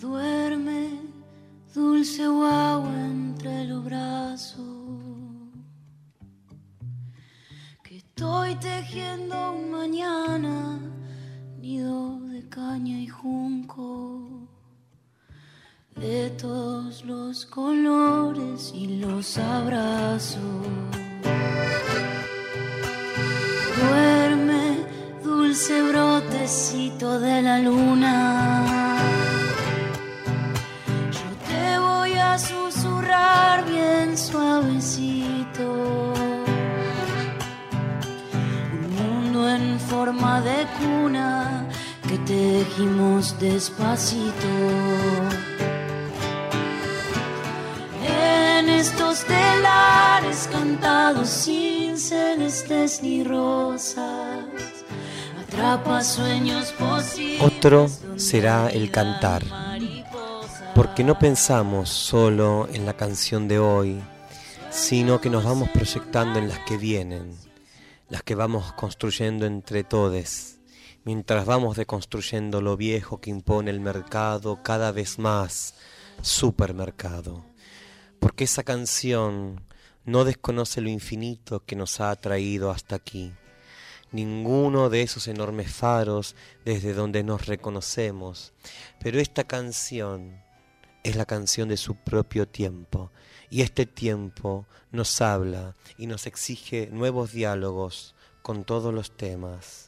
Duerme, dulce guagua entre los brazos. Que estoy tejiendo un mañana, nido de caña y junco. De todos los colores y los abrazos. Duerme, dulce brotecito de la luna. Despacito. En estos telares cantados sin celestes ni rosas, atrapa sueños posibles. Otro será el cantar, porque no pensamos solo en la canción de hoy, sino que nos vamos proyectando en las que vienen, las que vamos construyendo entre todos, mientras vamos deconstruyendo lo viejo que impone el mercado cada vez más supermercado. Porque esa canción no desconoce lo infinito que nos ha traído hasta aquí. Ninguno de esos enormes faros desde donde nos reconocemos. Pero esta canción es la canción de su propio tiempo. Y este tiempo nos habla y nos exige nuevos diálogos con todos los temas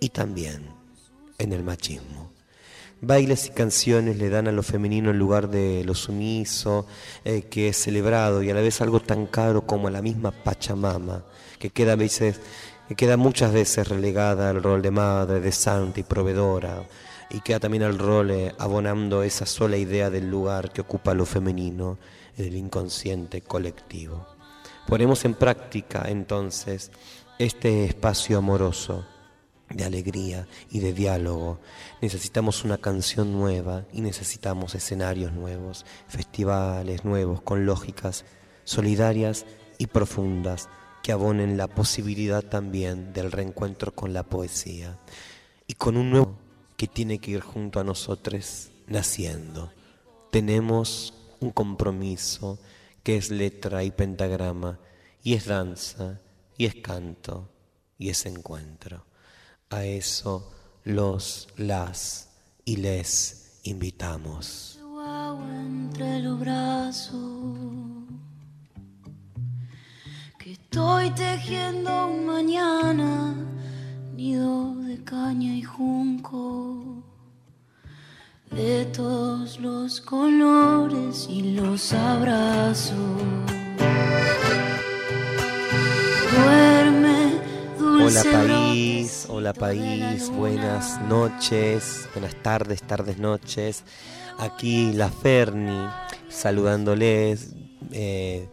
y también en el machismo. Bailes y canciones le dan a lo femenino el lugar de lo sumiso, eh, que es celebrado y a la vez algo tan caro como la misma Pachamama, que queda, a veces, que queda muchas veces relegada al rol de madre, de santa y proveedora, y queda también al rol eh, abonando esa sola idea del lugar que ocupa lo femenino en el inconsciente colectivo. Ponemos en práctica entonces este espacio amoroso de alegría y de diálogo. Necesitamos una canción nueva y necesitamos escenarios nuevos, festivales nuevos con lógicas solidarias y profundas que abonen la posibilidad también del reencuentro con la poesía y con un nuevo que tiene que ir junto a nosotros naciendo. Tenemos un compromiso que es letra y pentagrama y es danza y es canto y es encuentro. A eso los, las y les invitamos. entre los brazos que estoy tejiendo un mañana nido de caña y junco de todos los colores y los abrazos Hola país, hola país, buenas noches, buenas tardes, tardes, noches. Aquí la Ferni saludándoles, eh,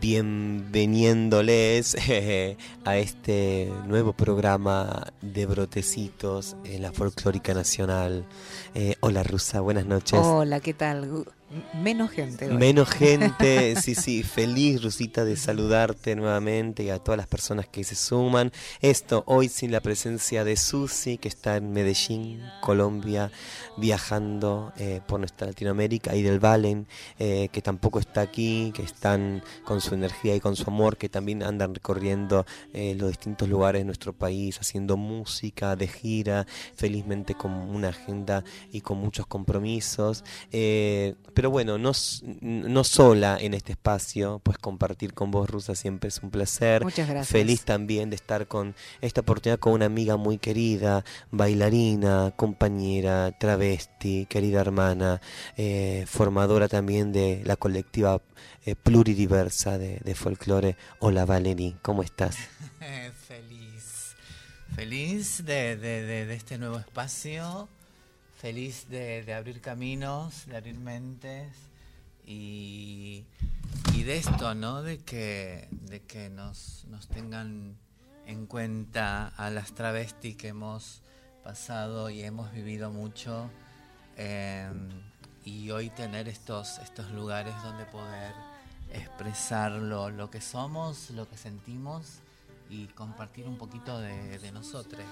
bienveniéndoles a este nuevo programa de brotecitos en la folclórica nacional. Eh, hola Rusa, buenas noches. Hola, ¿qué tal? Menos gente. Menos gente, sí, sí, feliz Rusita de saludarte nuevamente y a todas las personas que se suman. Esto hoy sin la presencia de Susi, que está en Medellín, Colombia, viajando eh, por nuestra Latinoamérica, y del Valen, eh, que tampoco está aquí, que están con su energía y con su amor, que también andan recorriendo eh, los distintos lugares de nuestro país, haciendo música de gira, felizmente con una agenda y con muchos compromisos pero bueno, no, no sola en este espacio, pues compartir con vos, Rusa, siempre es un placer. Muchas gracias. Feliz también de estar con esta oportunidad con una amiga muy querida, bailarina, compañera, travesti, querida hermana, eh, formadora también de la colectiva eh, pluridiversa de, de folclore. Hola Valerie, ¿cómo estás? Feliz. Feliz de, de, de este nuevo espacio feliz de, abrir caminos, de abrir mentes y, de esto, ¿no? De que, de que nos, nos tengan en cuenta a las travestis que hemos pasado y hemos vivido mucho em, y hoy tener estos, estos lugares donde poder expresar lo que somos, lo que sentimos y compartir un poquito de, de nosotros.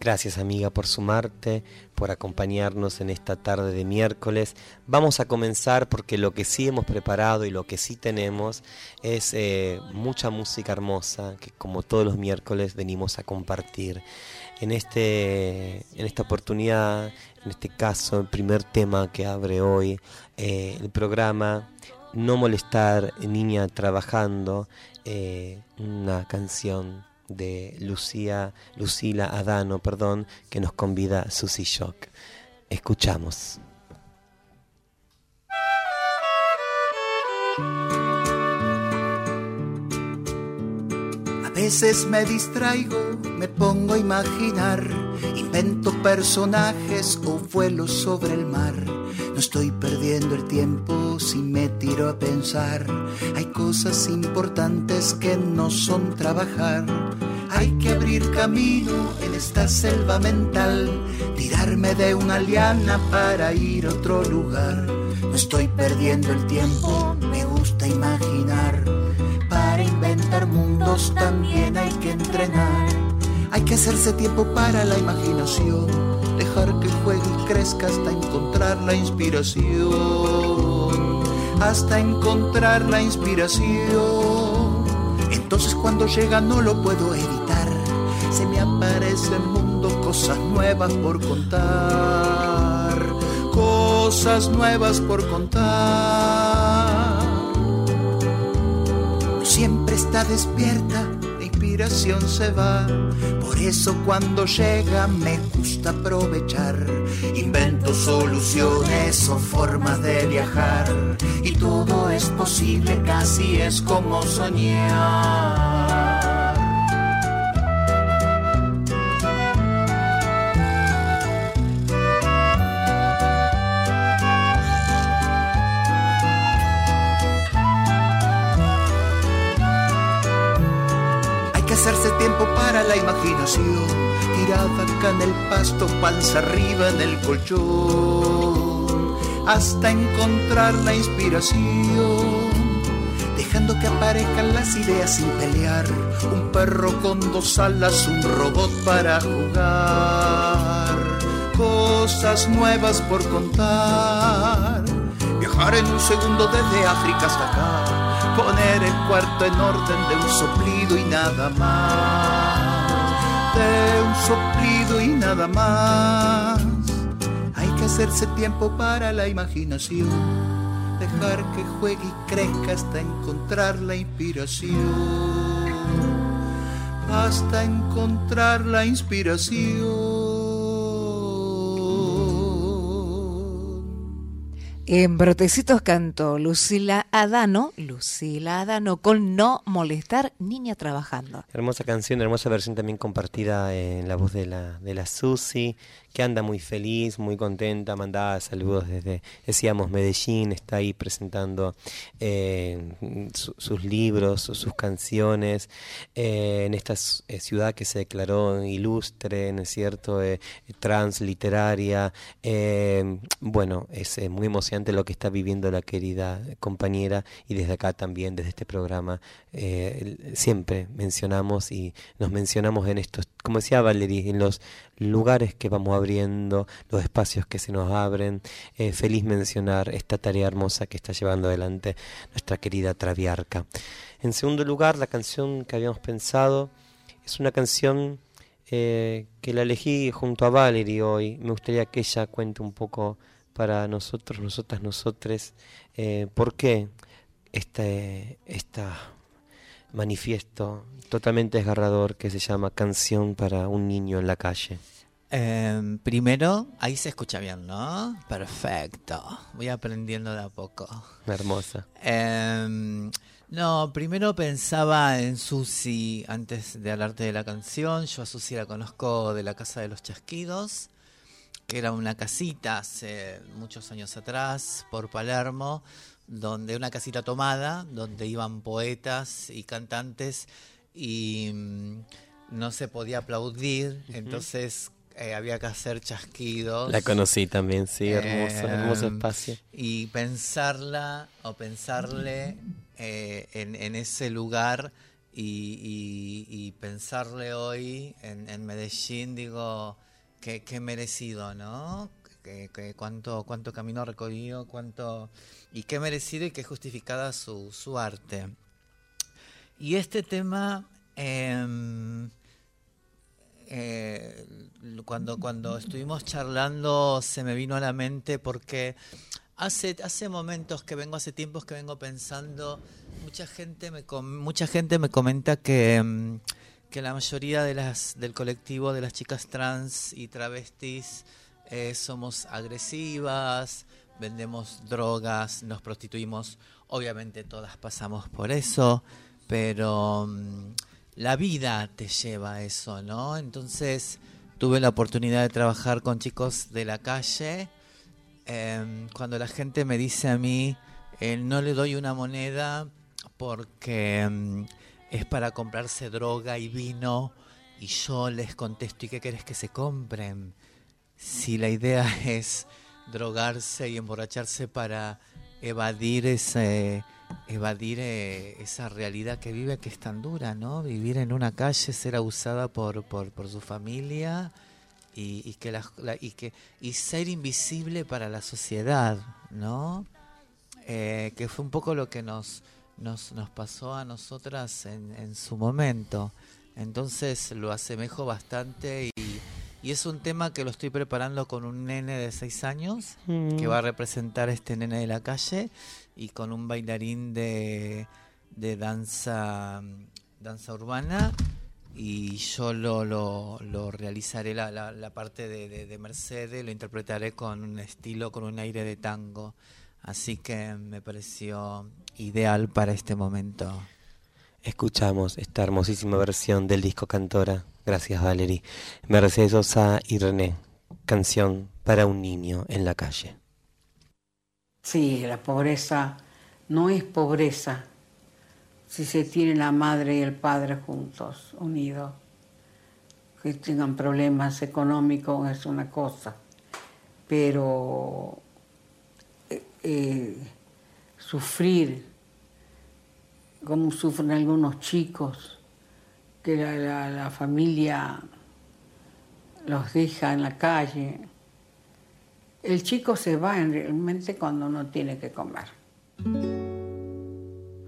Gracias amiga por sumarte, por acompañarnos en esta tarde de miércoles. Vamos a comenzar porque lo que sí hemos preparado y lo que sí tenemos es eh, mucha música hermosa que como todos los miércoles venimos a compartir. En, este, en esta oportunidad, en este caso, el primer tema que abre hoy eh, el programa no molestar niña trabajando eh, una canción de Lucía, Lucila Adano, perdón, que nos convida Susy Shock. Escuchamos. Veces me distraigo, me pongo a imaginar, invento personajes o vuelo sobre el mar no estoy perdiendo el tiempo si me tiro a pensar. Hay cosas importantes que no son trabajar. Hay que abrir camino en esta selva mental, tirarme de una liana para ir a otro lugar. No estoy perdiendo el tiempo, me gusta imaginar. Hacerse tiempo para la imaginación dejar que juegue y crezca hasta encontrar la inspiración, hasta encontrar la inspiración. Entonces cuando llega no lo puedo evitar, se me aparece el mundo, cosas nuevas por contar, cosas nuevas por contar. Siempre está despierta se va. Por eso cuando llega me gusta aprovechar. Invento soluciones o formas de viajar. Y todo es posible, casi es como soñar. Imaginación, tirada acá en el pasto, panza arriba en el colchón, hasta encontrar la inspiración, dejando que aparezcan las ideas sin pelear, un perro con dos alas, un robot para jugar, cosas nuevas por contar, viajar en un segundo desde África hasta acá poner el cuarto en orden de un soplido y nada más, un soplido y nada más. Hay que hacerse tiempo para la imaginación, dejar que juegue y crezca hasta encontrar la inspiración, hasta encontrar la inspiración. En Brotecitos cantó Lucila Adano, Lucila Adano, con No Molestar Niña Trabajando. Hermosa canción, hermosa versión también compartida en la voz de la, de la Susi, que anda muy feliz, muy contenta, mandaba saludos desde, decíamos, Medellín, está ahí presentando eh, sus libros, sus canciones, eh, en esta eh, ciudad que se declaró ilustre, ¿no es cierto?, transliteraria. bueno, es muy emocionante lo que está viviendo la querida compañera y desde acá también, desde este programa, siempre mencionamos y nos mencionamos en estos, como decía Valerie, en los lugares que vamos abriendo, los espacios que se nos abren. Eh, feliz mencionar esta tarea hermosa que está llevando adelante nuestra querida Traviarca. En segundo lugar, la canción que habíamos pensado es una canción eh, que la elegí junto a Valerie hoy. Me gustaría que ella cuente un poco para nosotros, nosotras, nosotres, eh, por qué este, esta manifiesto totalmente desgarrador que se llama Canción para un niño en la calle. Em, primero, ahí se escucha bien, ¿no? Perfecto. Voy aprendiendo de a poco. Hermosa. Em, no, primero pensaba en Susi antes de hablarte de la canción. Yo a Susi la conozco de la Casa de los Chasquidos. que era una casita hace muchos años atrás por Palermo, donde una casita tomada, donde iban poetas y cantantes y mm, no se podía aplaudir, entonces eh, había que hacer chasquidos. La conocí también, sí, hermoso, Eh, hermoso espacio. Y pensarla o pensarle eh, en, en ese lugar y, y- y pensarle hoy en, en Medellín, digo, qué merecido, ¿no? Cuánto, cuánto camino recorrido, cuánto... Y qué merecido y qué justificada su, su arte. Y este tema... em, eh, cuando, cuando estuvimos charlando se me vino a la mente porque hace, hace momentos que vengo, hace tiempos que vengo pensando, mucha gente me, mucha gente me comenta que, mm, que la mayoría de las, del colectivo de las chicas trans y travestis eh, somos agresivas, vendemos drogas, nos prostituimos, obviamente todas pasamos por eso, pero mm, la vida te lleva a eso, ¿no? Entonces tuve la oportunidad de trabajar con chicos de la calle. em, cuando la gente me dice a mí, eh, no le doy una moneda porque em, es para comprarse droga y vino, y yo les contesto, ¿y qué querés que se compren? Si la idea es drogarse y emborracharse para evadir ese evadir eh, esa realidad que vive que es tan dura, ¿no? Vivir en una calle, ser abusada por, por, su familia y, y que la- y que y ser invisible para la sociedad, ¿no? Eh, que fue un poco lo que nos nos, nos pasó a nosotras en, en su momento. Entonces lo asemejo bastante y, y es un tema que lo estoy preparando con un nene de seis años que va a representar a este nene de la calle y con un bailarín de, de danza danza urbana y yo lo, lo, lo realizaré la, la, la parte de, de, de Mercedes, lo interpretaré con un estilo, con un aire de tango. Así que me pareció ideal para este momento. Escuchamos esta hermosísima versión del disco Cantora. Gracias, Valerie. Mercedes Sosa y René. Canción para un niño en la calle. Sí, la pobreza no es pobreza si se tiene la madre y el padre juntos, unidos. Que tengan problemas económicos es una cosa, pero eh, eh, sufrir como sufren algunos chicos, que la, la- familia los deja en la calle, el chico se va en- realmente cuando no tiene que comer.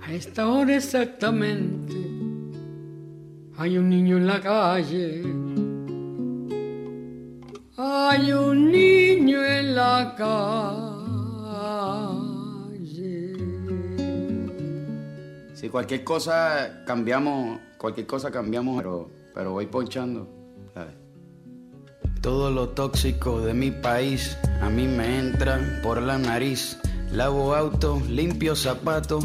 A esta hora exactamente hay un niño en la calle. Hay un niño en la calle. Si cualquier cosa cambiamos, cualquier cosa cambiamos, pero, pero voy ponchando. Todo lo tóxico de mi país a mí me entra por la nariz. Lavo auto, limpio zapatos,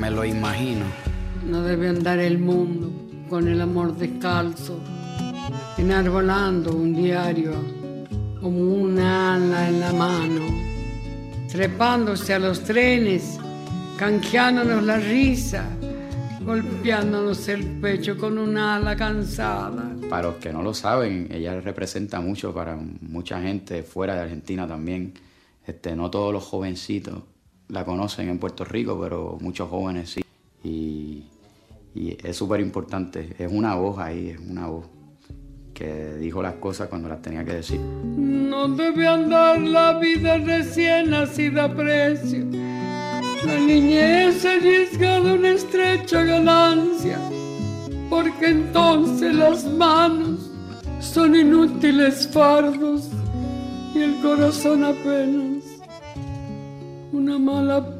me lo imagino. No debe andar el mundo con el amor descalzo, enarbolando un diario como una ala en la mano, trepándose a los trenes, canjeándonos la risa, golpeándonos el pecho con una ala cansada. Para los que no lo saben, ella representa mucho para mucha gente fuera de Argentina también. Este, no todos los jovencitos la conocen en Puerto Rico, pero muchos jóvenes sí. Y, y es súper importante. Es una voz ahí, es una voz que dijo las cosas cuando las tenía que decir. No debe andar la vida recién nacida a precio. La niñez arriesga de una estrecha ganancia, porque entonces las manos son inútiles fardos y el corazón apenas una mala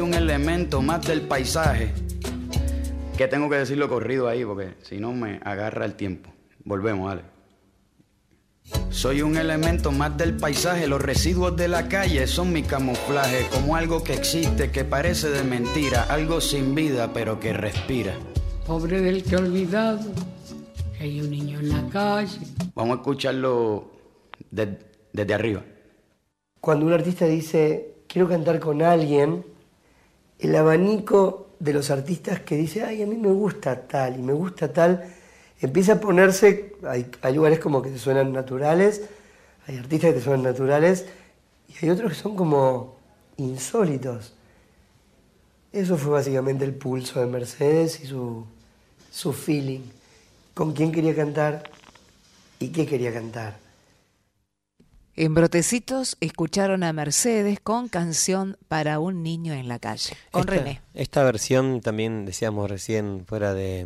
un elemento más del paisaje. Que tengo que decirlo corrido ahí porque si no me agarra el tiempo. Volvemos, dale. Soy un elemento más del paisaje, los residuos de la calle son mi camuflaje, como algo que existe, que parece de mentira, algo sin vida pero que respira. Pobre del que olvidado que hay un niño en la calle. Vamos a escucharlo desde arriba. Cuando un artista dice, quiero cantar con alguien, el abanico de los artistas que dice, ay, a mí me gusta tal y me gusta tal, empieza a ponerse, hay, lugares como que te suenan naturales, hay artistas que te suenan naturales y hay otros que son como insólitos. Eso fue básicamente el pulso de Mercedes y su, su feeling, con quién quería cantar y qué quería cantar. En Brotecitos escucharon a Mercedes con canción para un niño en la calle, con René. Esta versión también decíamos recién fuera de,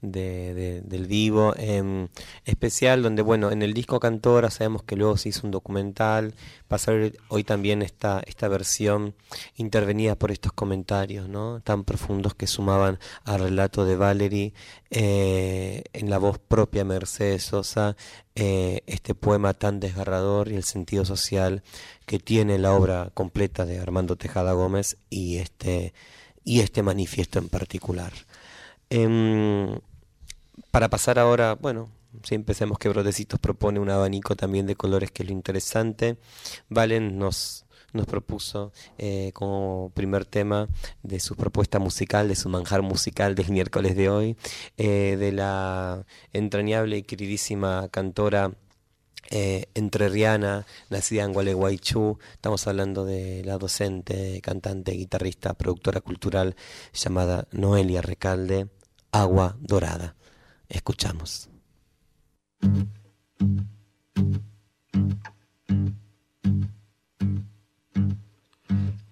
de, del vivo em, especial donde bueno en el disco Cantora sabemos que luego se hizo un documental pasar hoy también esta esta versión intervenida por estos comentarios no tan profundos que sumaban al relato de Valerie eh, en la voz propia Mercedes Sosa eh, este poema tan desgarrador y el sentido social que tiene la obra completa de Armando Tejada Gómez y este y este manifiesto en particular. Em, para pasar ahora, bueno, si empecemos que Brodecitos propone un abanico también de colores que es lo interesante. Valen nos, nos propuso eh, como primer tema de su propuesta musical, de su manjar musical del miércoles de hoy, eh, de la entrañable y queridísima cantora eh, entrerriana, nacida en Gualeguaychú. Estamos hablando de la docente, cantante, guitarrista, productora cultural llamada Noelia Recalde, Agua Dorada. Escuchamos.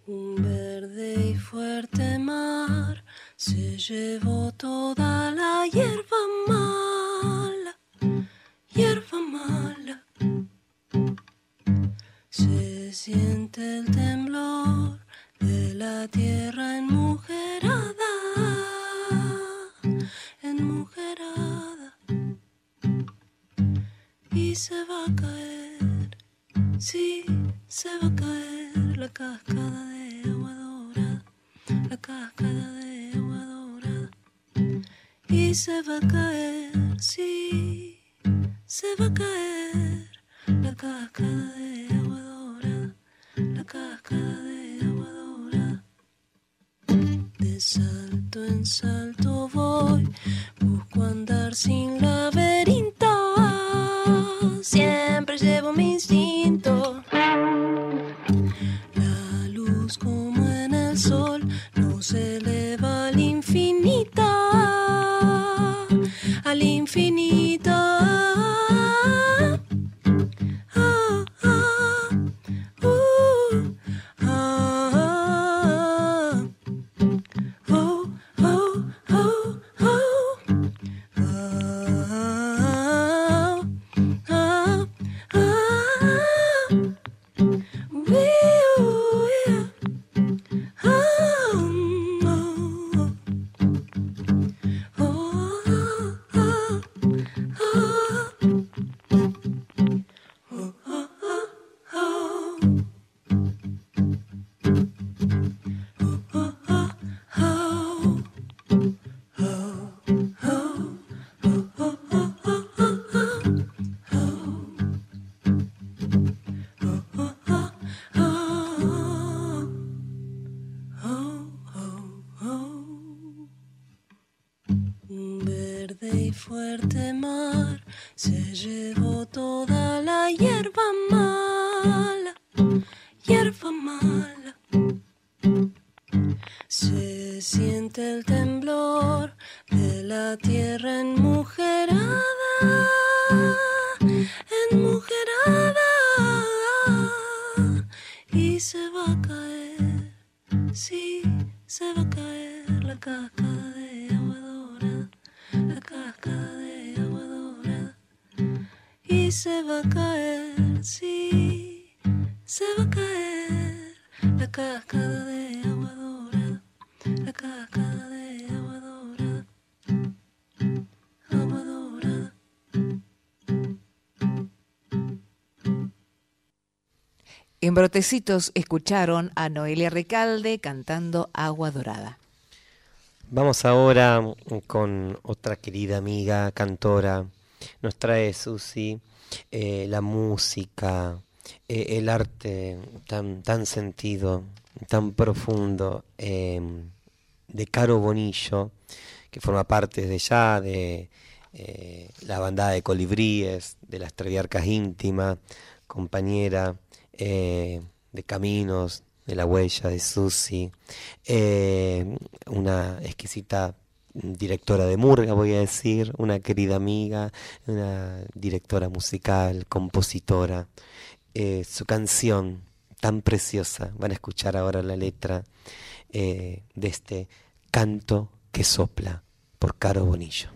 Un verde y fuerte mar se llevó toda la hierba mala, hierba mala. Se siente el temblor de la tierra enmujerada y se va a caer, sí, se va a caer la cascada de agua dorada, la cascada de agua dorada. Y se va a caer, sí, se va a caer la cascada Se siente el temblor de la tierra enmujerada, enmujerada, y se va a caer, sí, se va a caer la cascada de agua dorada, la cascada de agua dorada, y se va a caer, sí, se va a caer la cascada de agua cascada de agua dorada, agua dorada. En Brotecitos escucharon a Noelia Recalde cantando Agua Dorada. Vamos ahora con otra querida amiga cantora. Nos trae Susi eh, la música, eh, el arte tan, tan sentido, tan profundo eh, de Caro Bonillo, que forma parte desde ya de eh, la bandada de colibríes, de las Treviarcas íntimas, compañera eh, de caminos, de la huella de Susi, eh, una exquisita directora de Murga, voy a decir, una querida amiga, una directora musical, compositora. Su canción tan preciosa, van a escuchar ahora la letra eh, de este canto que sopla por Caro Bonillo.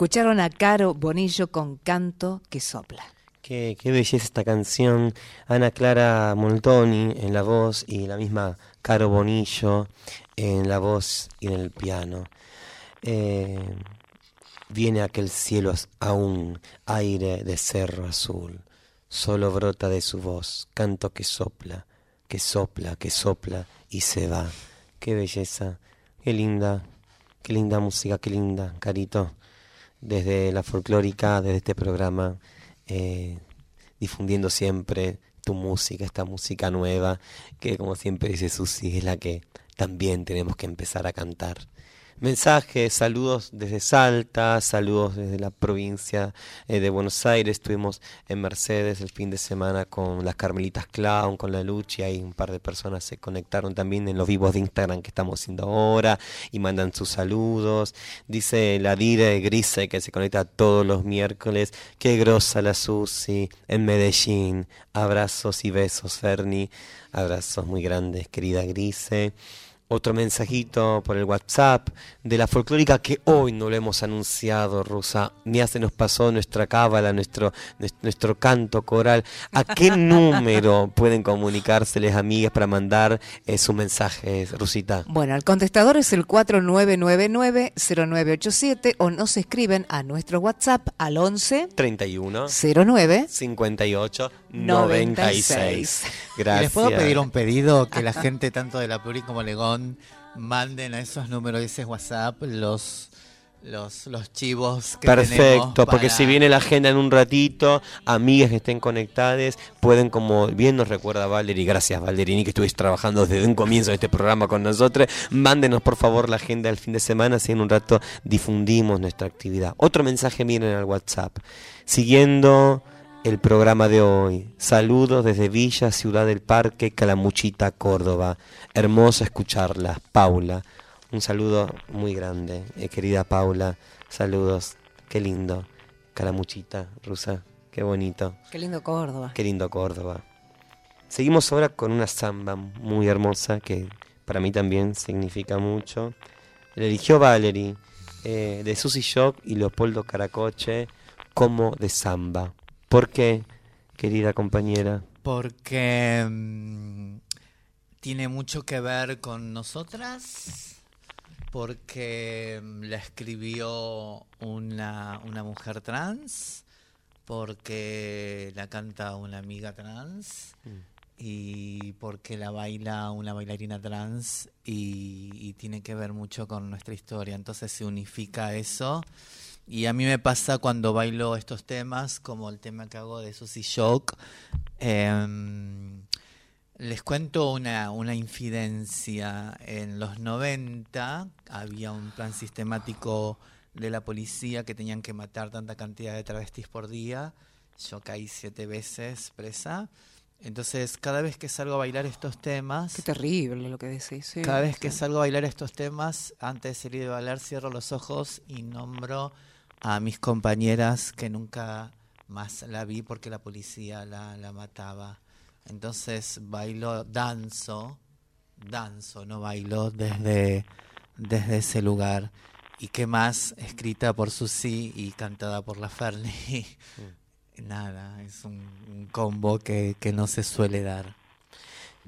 Escucharon a Caro Bonillo con Canto que sopla. Qué, qué belleza esta canción. Ana Clara Moltoni en la voz y la misma Caro Bonillo en la voz y en el piano. Eh, viene aquel cielo aún, aire de cerro azul. Solo brota de su voz, canto que sopla, que sopla, que sopla y se va. Qué belleza, qué linda, qué linda música, qué linda, Carito. Desde la folclórica, desde este programa, eh, difundiendo siempre tu música, esta música nueva, que como siempre dice Susi, es la que también tenemos que empezar a cantar. Mensajes, saludos desde Salta, saludos desde la provincia eh, de Buenos Aires. Estuvimos en Mercedes el fin de semana con las Carmelitas Clown, con la Lucha, y un par de personas se conectaron también en los vivos de Instagram que estamos haciendo ahora y mandan sus saludos. Dice la Dire Grise que se conecta todos los miércoles. Qué grosa la Susi en Medellín. Abrazos y besos, Ferni. Abrazos muy grandes, querida Grise otro mensajito por el WhatsApp de la folclórica que hoy no lo hemos anunciado, Rosa. Ya se nos pasó nuestra cábala, nuestro, nuestro canto coral. ¿A qué número pueden comunicárseles, amigas, para mandar eh, sus mensajes, Rosita? Bueno, el contestador es el 4999-0987 o nos escriben a nuestro WhatsApp al 11 31 09 58 96. Gracias. les puedo pedir un pedido que la gente tanto de la Pluri como Legón manden a esos números, ese WhatsApp, los los, los chivos que Perfecto, porque si viene la agenda en un ratito, amigas que estén conectadas, pueden, como bien nos recuerda Valerie, gracias Valerini que estuviste trabajando desde un comienzo de este programa con nosotros, mándenos por favor la agenda del fin de semana, si en un rato difundimos nuestra actividad. Otro mensaje miren al WhatsApp, siguiendo el programa de hoy. Saludos desde Villa Ciudad del Parque, Calamuchita, Córdoba. Hermoso escucharla, Paula. Un saludo muy grande, eh, querida Paula. Saludos, qué lindo. Calamuchita, Rusa, qué bonito. Qué lindo Córdoba. Qué lindo Córdoba. Seguimos ahora con una samba muy hermosa que para mí también significa mucho. La eligió Valerie, eh, de Susy Shock y Leopoldo Caracoche, como de samba. ¿Por qué, querida compañera? Porque mm, tiene mucho que ver con nosotras, porque mm, la escribió una, una mujer trans, porque la canta una amiga trans. Mm. y porque la baila una bailarina trans y, y, tiene que ver mucho con nuestra historia. Entonces se unifica eso y a mí me pasa cuando bailo estos temas, como el tema que hago de Susy Shock. Em, les cuento una, una infidencia. En los 90 había un plan sistemático de la policía que tenían que matar tanta cantidad de travestis por día. Yo caí siete veces presa. Entonces, cada vez que salgo a bailar estos temas... Qué terrible lo que decís. cada vez que salgo a bailar estos temas, antes de salir de bailar, cierro los ojos y nombro a mis compañeras que nunca más la vi porque la policía la, la mataba. Entonces bailo, danzo, danzo, no bailo desde, desde ese lugar. Y qué más, escrita por Susi y cantada por la Fernie. Mm. Nada, es un, un combo que, que no se suele dar.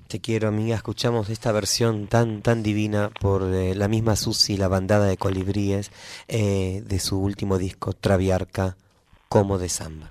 Te quiero, amiga. Escuchamos esta versión tan, tan divina por eh, la misma Susi, la bandada de colibríes, eh, de su último disco, Traviarca, como de samba.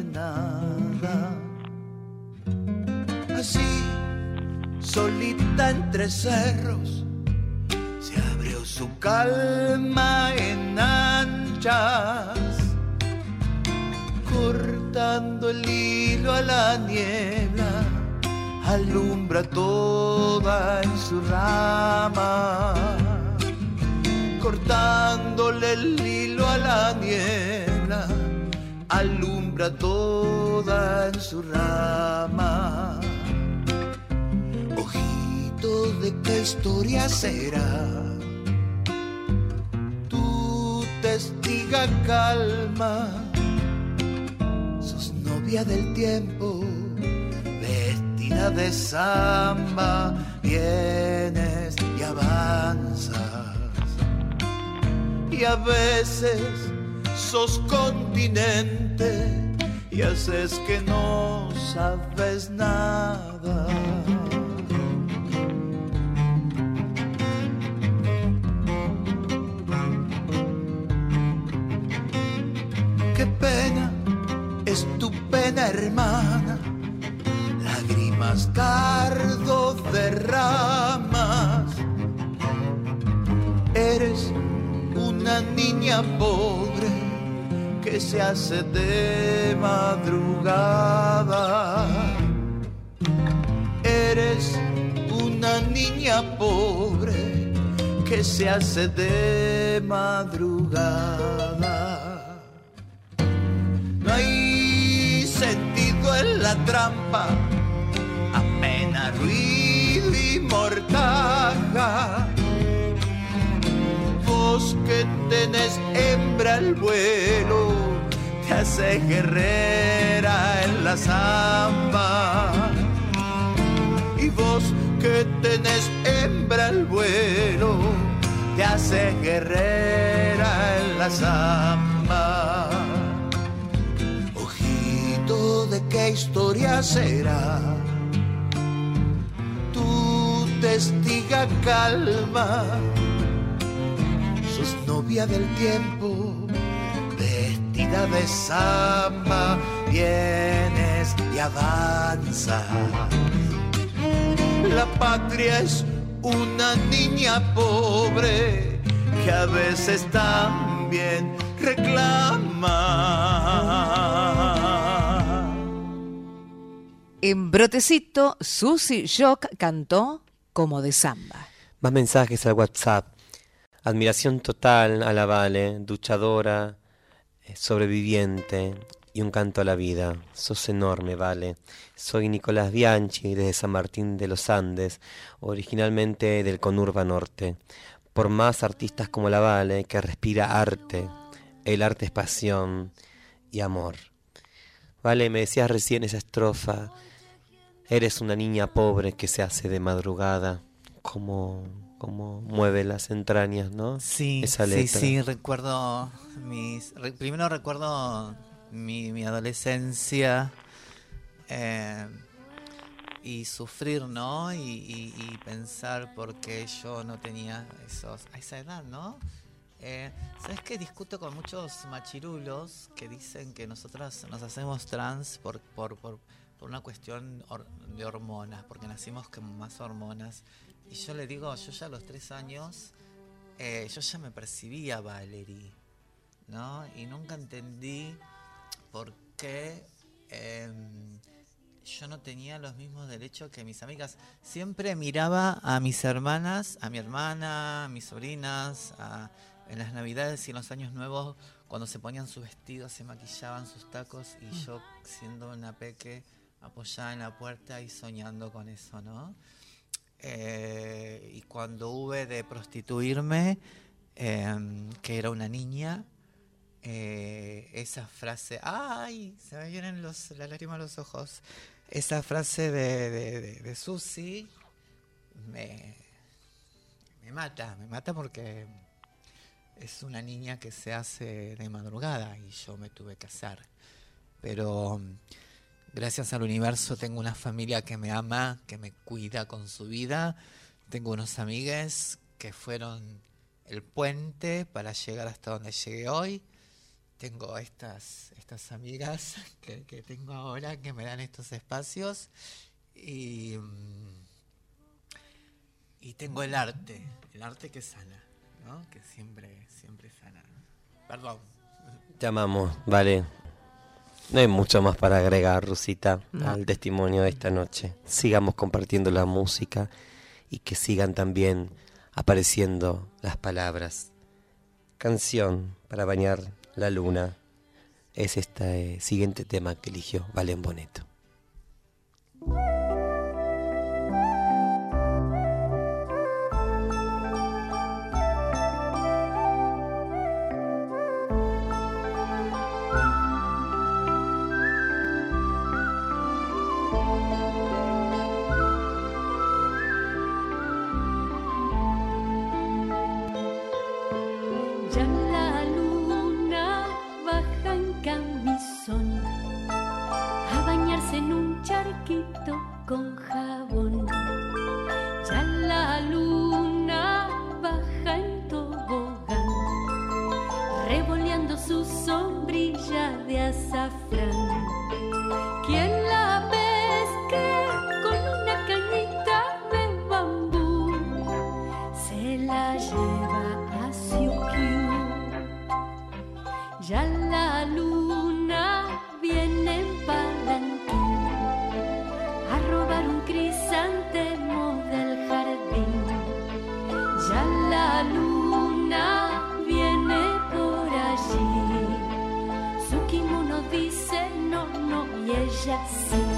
solita entre cerros, se abrió su calma en anchas cortando el hilo a la niebla, alumbra toda en su rama, cortándole el hilo a la niebla, alumbra toda en su rama. De qué historia será, te testiga calma, sos novia del tiempo, vestida de samba, vienes y avanzas. Y a veces sos continente y haces que no sabes nada. Hermana, lágrimas cardo derramas. Eres una niña pobre que se hace de madrugada. Eres una niña pobre que se hace de madrugada. Trampa, apenas ruido y mortaja. Vos que tenés hembra el vuelo, te hace guerrera en la zamba. Y vos que tenés hembra el vuelo, te hace guerrera en la zamba. Qué historia será, tu testiga calma sos novia del tiempo, vestida de samba, vienes y avanzas. La patria es una niña pobre que a veces también reclama. En Brotecito, Susy Shock cantó como de samba. Más mensajes al WhatsApp. Admiración total a la Vale, duchadora, eh, sobreviviente y un canto a la vida. Sos enorme, Vale. Soy Nicolás Bianchi desde San Martín de los Andes, originalmente del Conurba Norte. Por más artistas como la Vale, que respira arte. El arte es pasión y amor. Vale, me decías recién esa estrofa. Eres una niña pobre que se hace de madrugada. Como cómo mueve las entrañas, ¿no? Sí, Esa sí, sí, recuerdo mis... re- primero recuerdo mi, mi adolescencia eh, y sufrir, ¿no? Y, y- y pensar por qué yo no tenía esos... A esa edad, ¿no? Eh, ¿Sabes qué? Discuto con muchos machirulos que dicen que nosotras nos hacemos trans por, por, por, por una cuestión de hormonas, porque nacimos con más hormonas. Y yo le digo, yo ya a los tres años, eh, yo ya me percibía Valerie, ¿no? Y nunca entendí por qué em, yo no tenía los mismos derechos que mis amigas. Siempre miraba a mis hermanas, a mi hermana, a mis sobrinas, a- en las navidades y en los años nuevos, cuando se ponían sus vestidos, se maquillaban sus tacos y yo siendo una peque apoyada en la puerta y soñando con eso, ¿no? Eh, y cuando hube de prostituirme, em, que era una niña, eh, esa frase, ¡ay! Se me vienen los, la lágrima a los ojos. Esa frase de, de, de, Susi me, me mata, me mata porque es una niña que se hace de madrugada y yo me tuve que hacer. Pero gracias al universo tengo una familia que me ama, que me cuida con su vida. Tengo unos amigues que fueron el puente para llegar hasta donde llegué hoy. Tengo estas, estas amigas que, que tengo ahora que me dan estos espacios. Y, mm, y tengo el arte, el arte que sana, ¿no? Que siempre, siempre sana. Perdón. Te amamos, vale. No hay mucho más para agregar, Rusita, No. al testimonio de esta noche. Sigamos compartiendo la música y que sigan también apareciendo las palabras. Canción para bañar la luna es este siguiente tema que eligió Valen Boneto. saffron ella sí.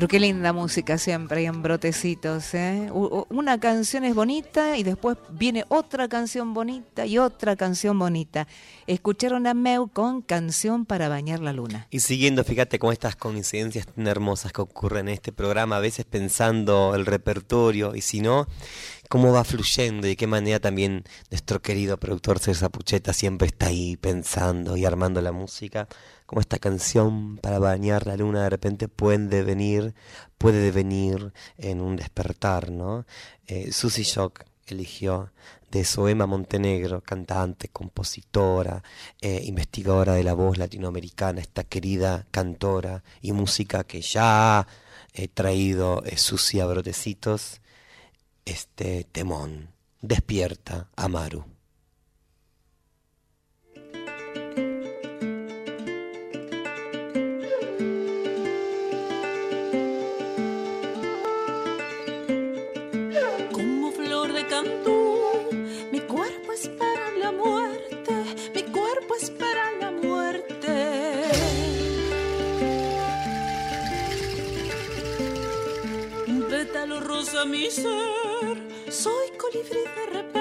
Pero qué linda música siempre hay en brotecitos, ¿eh? Una canción es bonita y después viene otra canción bonita y otra canción bonita. Escucharon a Meu con Canción para bañar la luna. Y siguiendo, fíjate con estas coincidencias tan hermosas que ocurren en este programa, a veces pensando el repertorio y si no, cómo va fluyendo y de qué manera también nuestro querido productor César Pucheta siempre está ahí pensando y armando la música, como esta canción para bañar la luna de repente puede devenir, puede devenir en un despertar, ¿no? Eh, Susy Shock eligió de Soema Montenegro, cantante, compositora, eh, investigadora de la voz latinoamericana, esta querida cantora y música que ya ha eh, traído eh, Susi a brotecitos, este temón, despierta Amaru. Mi ser, soy colibrí de repente,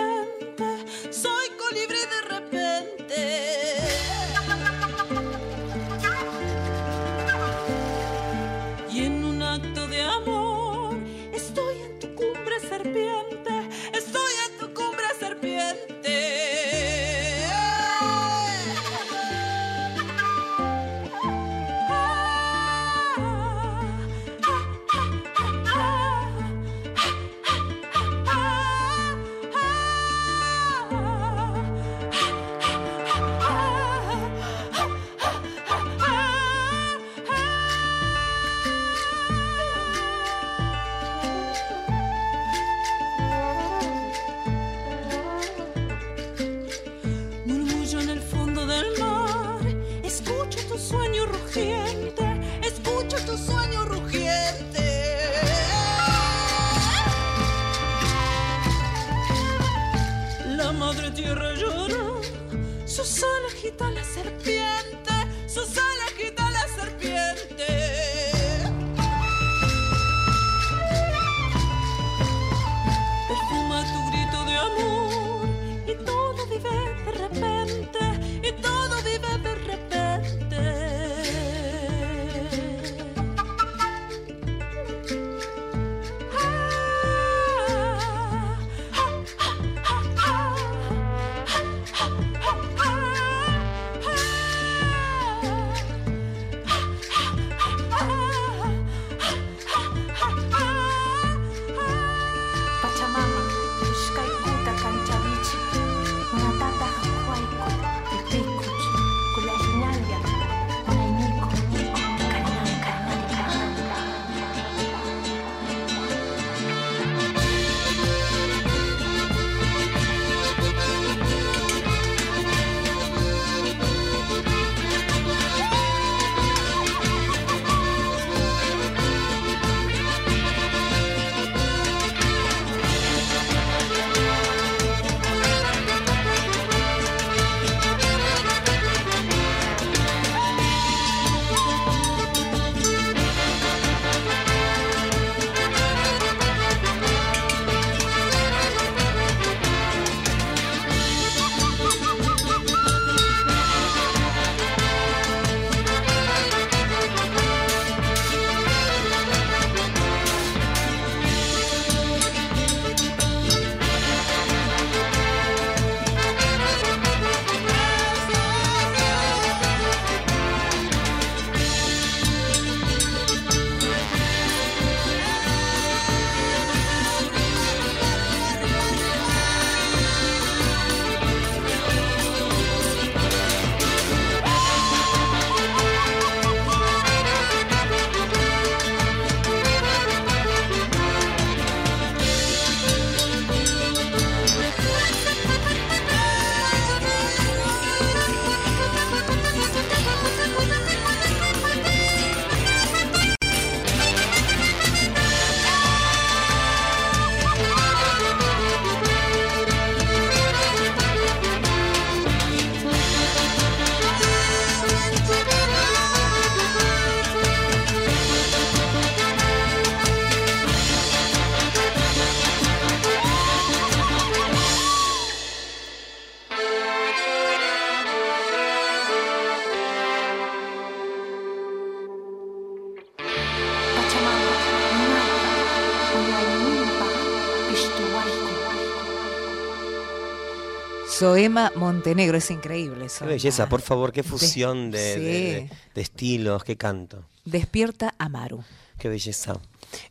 Soema Montenegro, es increíble. Qué belleza, por favor, qué fusión de, sí. de- de- de estilos, qué canto. Despierta Amaru. Qué belleza.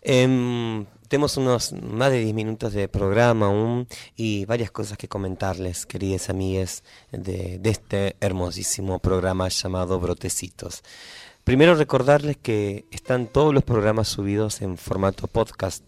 Em, tenemos unos más de 10 minutos de programa aún y varias cosas que comentarles, queridas amigas, de, de este hermosísimo programa llamado Brotecitos. Primero recordarles que están todos los programas subidos en formato podcast.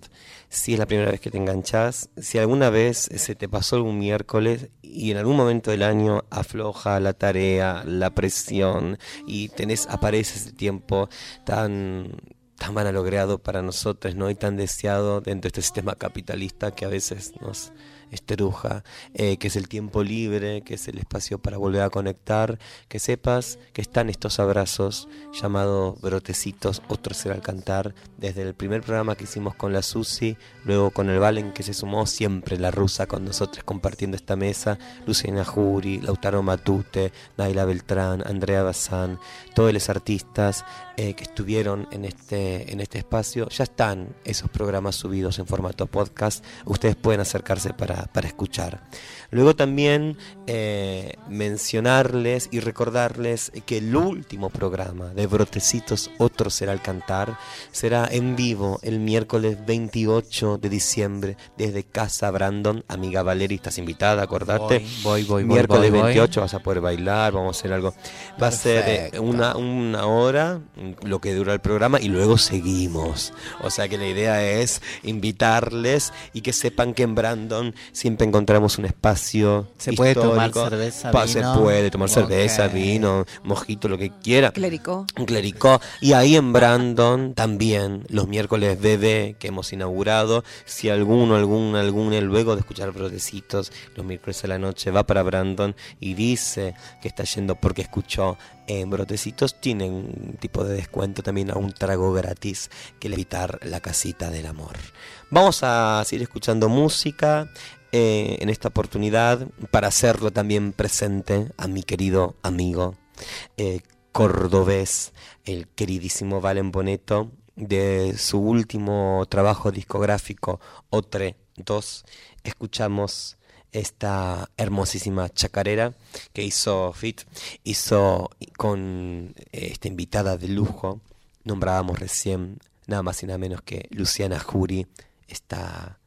Si es la primera vez que te enganchás, si alguna vez se te pasó algún miércoles y en algún momento del año afloja la tarea, la presión y tenés, aparece ese tiempo tan tan logrado para nosotros, ¿no? Y tan deseado dentro de este sistema capitalista que a veces nos estruja, eh, que es el tiempo libre, que es el espacio para volver a conectar, que sepas que están estos abrazos llamados brotecitos, otro será al cantar, desde el primer programa que hicimos con la Susi, luego con el Valen que se sumó siempre la rusa con nosotros compartiendo esta mesa, Luciana Juri, Lautaro Matute, Naila Beltrán, Andrea Bazán, todos los artistas eh, que estuvieron en este, en este espacio, ya están esos programas subidos en formato podcast, ustedes pueden acercarse para, para escuchar. Luego también eh, mencionarles y recordarles que el último programa de Brotecitos, Otro será al cantar, será en vivo el miércoles 28 de diciembre desde Casa Brandon. Amiga Valeria, estás invitada, acordate. Voy, voy, voy, Miércoles voy, voy. 28 vas a poder bailar, vamos a hacer algo. Va a ser eh, una, una hora, lo que dura el programa, y luego seguimos. O sea que la idea es invitarles y que sepan que en Brandon siempre encontramos un espacio. ¿Se puede tomar cerveza, Pa- Se vino? puede tomar cerveza, vino, mojito, lo que quiera. Clérico. Un clericó. Y ahí en Brandon también, los miércoles bebé que hemos inaugurado. Si alguno, algún, algún, luego de escuchar Brotecitos, los miércoles a la noche va para Brandon y dice que está yendo porque escuchó en Brotecitos, tienen un tipo de descuento también a un trago gratis que le evitar la casita del amor. Vamos a seguir escuchando música. eh, en esta oportunidad para hacerlo también presente a mi querido amigo eh, cordobés, el queridísimo Valen Boneto, de su último trabajo discográfico, Otre 2, escuchamos esta hermosísima chacarera que hizo Fit, hizo con eh, esta invitada de lujo, nombrábamos recién nada más y nada menos que Luciana Jury, esta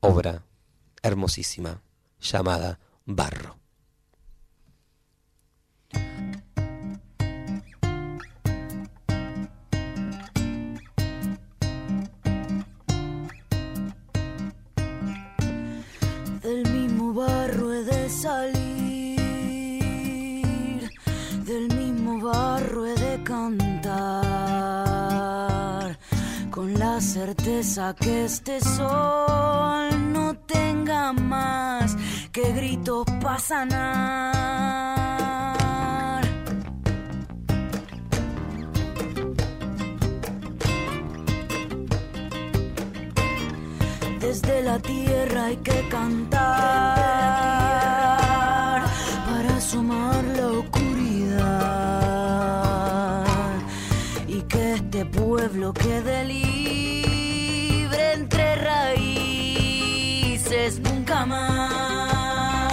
obra hermosísima llamada Barro. Barro he de salir, del mismo barro he de cantar, con la certeza que este sol no tenga más que gritos para sanar. Desde la tierra hay que cantar pueblo quede libre entre raíces nunca más.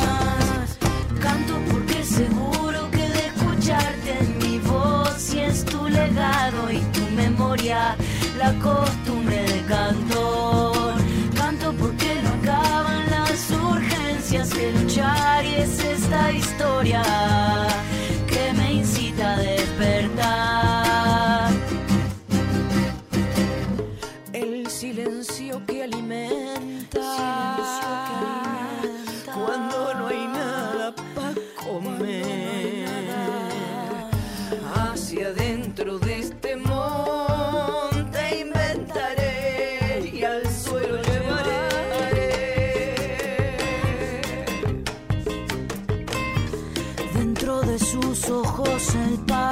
Canto porque seguro que de escucharte en mi voz y es tu legado y tu memoria la costumbre de cantor. Canto porque no acaban las urgencias que luchar y es esta historia que me incita a despertar. Que alimenta, cuando no hay nada para comer. Hacia adentro de este monte inventaré y al suelo llevaré. Dentro de sus ojos el pan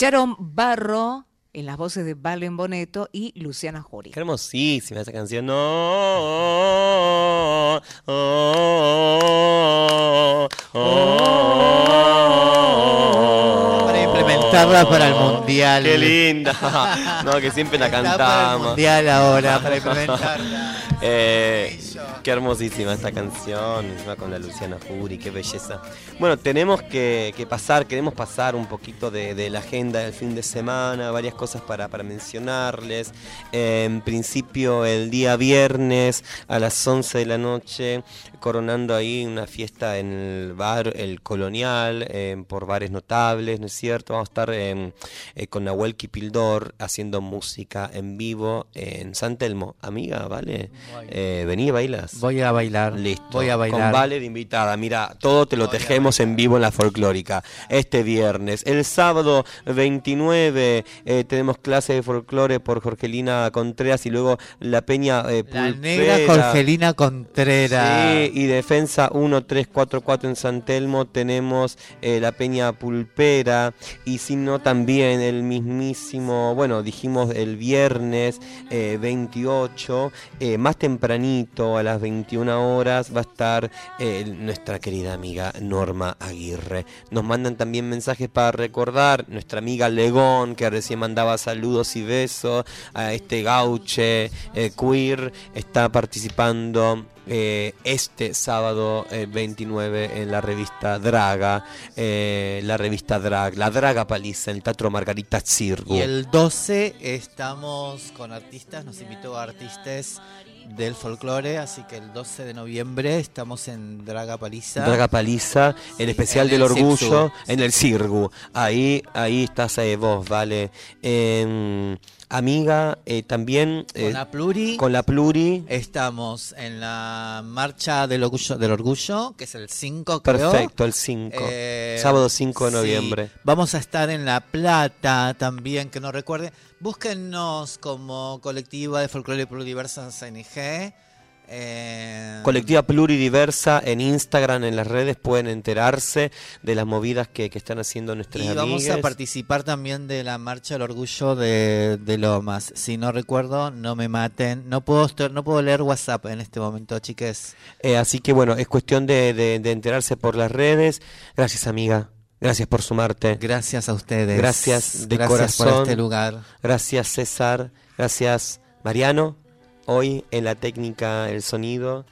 Escucharon Barro en las voces de Valen Boneto y Luciana Jury. Qué hermosísima esa canción. No. oh, oh, oh. Para implementarla para el mundial. Qué linda. No, que siempre la Está para el cantamos. mundial ahora, para implementarla. Eh, qué hermosísima esta canción, encima con la Luciana Jury, qué belleza. Bueno, tenemos que, que pasar, queremos pasar un poquito de, de la agenda del fin de semana, varias cosas para, para mencionarles. Eh, en principio, el día viernes a las 11 de la noche, coronando ahí una fiesta en el bar El Colonial, eh, por bares notables, ¿no es cierto? Vamos a estar eh, eh, con Nahuel Kipildor haciendo música en vivo en San Telmo. Amiga, ¿vale? Eh, vení, bailas. Voy a bailar. Listo. Voy a bailar. Con Vale de invitada. Mira, todo te lo tejemos en vivo en la folclórica. Este viernes. El sábado 29 eh, tenemos clase de folclore por Jorgelina Contreras y luego la Peña eh, La negra Pulpera. Jorgelina Contreras. Sí, y Defensa 1344 en San Telmo tenemos eh, la Peña Pulpera y si no también el mismísimo, bueno, dijimos el viernes eh, 28, eh, más tempranito a las 21 horas va a estar eh, nuestra querida amiga Norma Aguirre. Nos mandan también mensajes para recordar nuestra amiga Legón que recién mandaba saludos y besos a este gauche eh, queer, está participando eh, este sábado eh, 29 en la revista Draga, eh, la revista Drag, la Draga Paliza, en el Teatro Margarita Cirgo. Y el 12 estamos con artistas, nos invitó a artistas del folclore, así que el 12 de noviembre estamos en Draga Paliza. Draga Paliza, el especial del el orgullo en el Cirgu. Ahí, ahí estás eh, vos, vale. Amiga, eh, también eh, Con la Pluri con la Pluri. estamos en la marcha del orgullo, del orgullo que es el 5, creo. Perfecto, el 5. Eh, sábado 5 de sí. noviembre. Vamos a estar en La Plata también, que no recuerde. Búsquennos como colectiva de folclore pluriversas NG. Eh, Colectiva Pluridiversa en Instagram, en las redes, pueden enterarse de las movidas que, que están haciendo nuestras Y vamos a participar también de la marcha del orgullo de, de Lomas. Si no recuerdo, no me maten. No puedo no puedo leer WhatsApp en este momento, chiques. Eh, así que bueno, es cuestión de, de- de enterarse por las redes. Gracias, amiga. Gracias por sumarte. Gracias a ustedes. Gracias de Gracias por corazón. este lugar. Gracias, César. Gracias, Mariano. Hoy en la técnica, el sonido.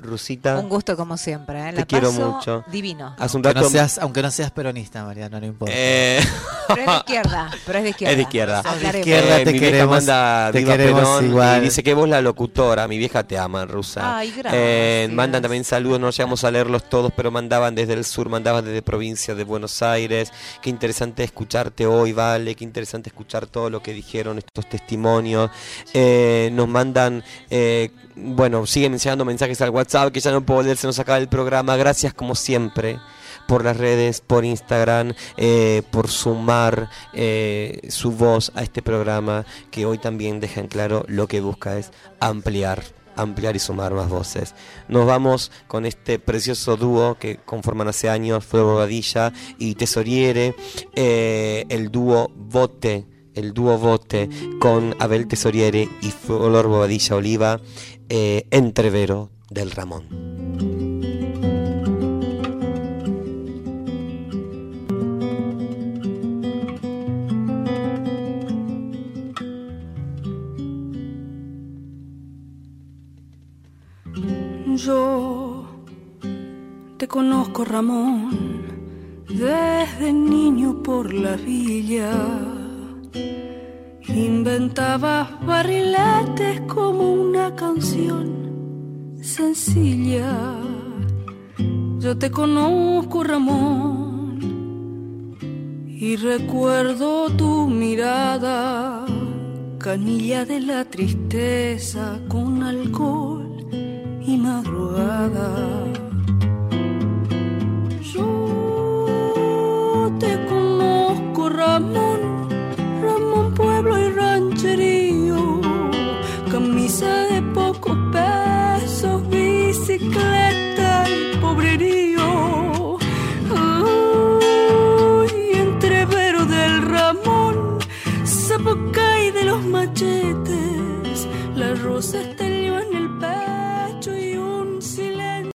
Rusita. Un gusto como siempre. ¿eh? Te quiero paso mucho. Divino. Hace un Aunque rato. no, seas, aunque no seas peronista, Mariano, no importa. Eh, Pero es de izquierda. Pero es de izquierda. Es de izquierda. Sos de izquierda. Eh, te mi vieja queremos- manda te queremos Perón igual. y dice que vos la locutora, mi vieja te ama, Rusa. Ay, gracias. Eh, mandan también saludos, no llegamos a leerlos todos, pero mandaban desde el sur, mandaban desde provincia de Buenos Aires. Qué interesante escucharte hoy, Vale, qué interesante escuchar todo lo que dijeron estos testimonios. Eh, nos mandan, eh, bueno, siguen mencionando mensajes al WhatsApp que ya no puedo leer, se nos acaba el programa. Gracias como siempre por las redes, por Instagram, eh, por sumar eh, su voz a este programa que hoy también deja en claro lo que busca es ampliar ampliar y sumar más voces. Nos vamos con este precioso dúo que conforman hace años Flor Bobadilla y Tesoriere, eh, el dúo Bote, el dúo Bote con Abel Tesoriere y Flor Bobadilla Oliva, eh, Entrevero del Ramón. Yo te conozco, Ramón, desde niño por la villa. Inventabas barriletes como una canción sencilla. Yo te conozco, Ramón, y recuerdo tu mirada, canilla de la tristeza con alcohol y madrugada. Yo te conozco, Ramón. cachetes, las rosas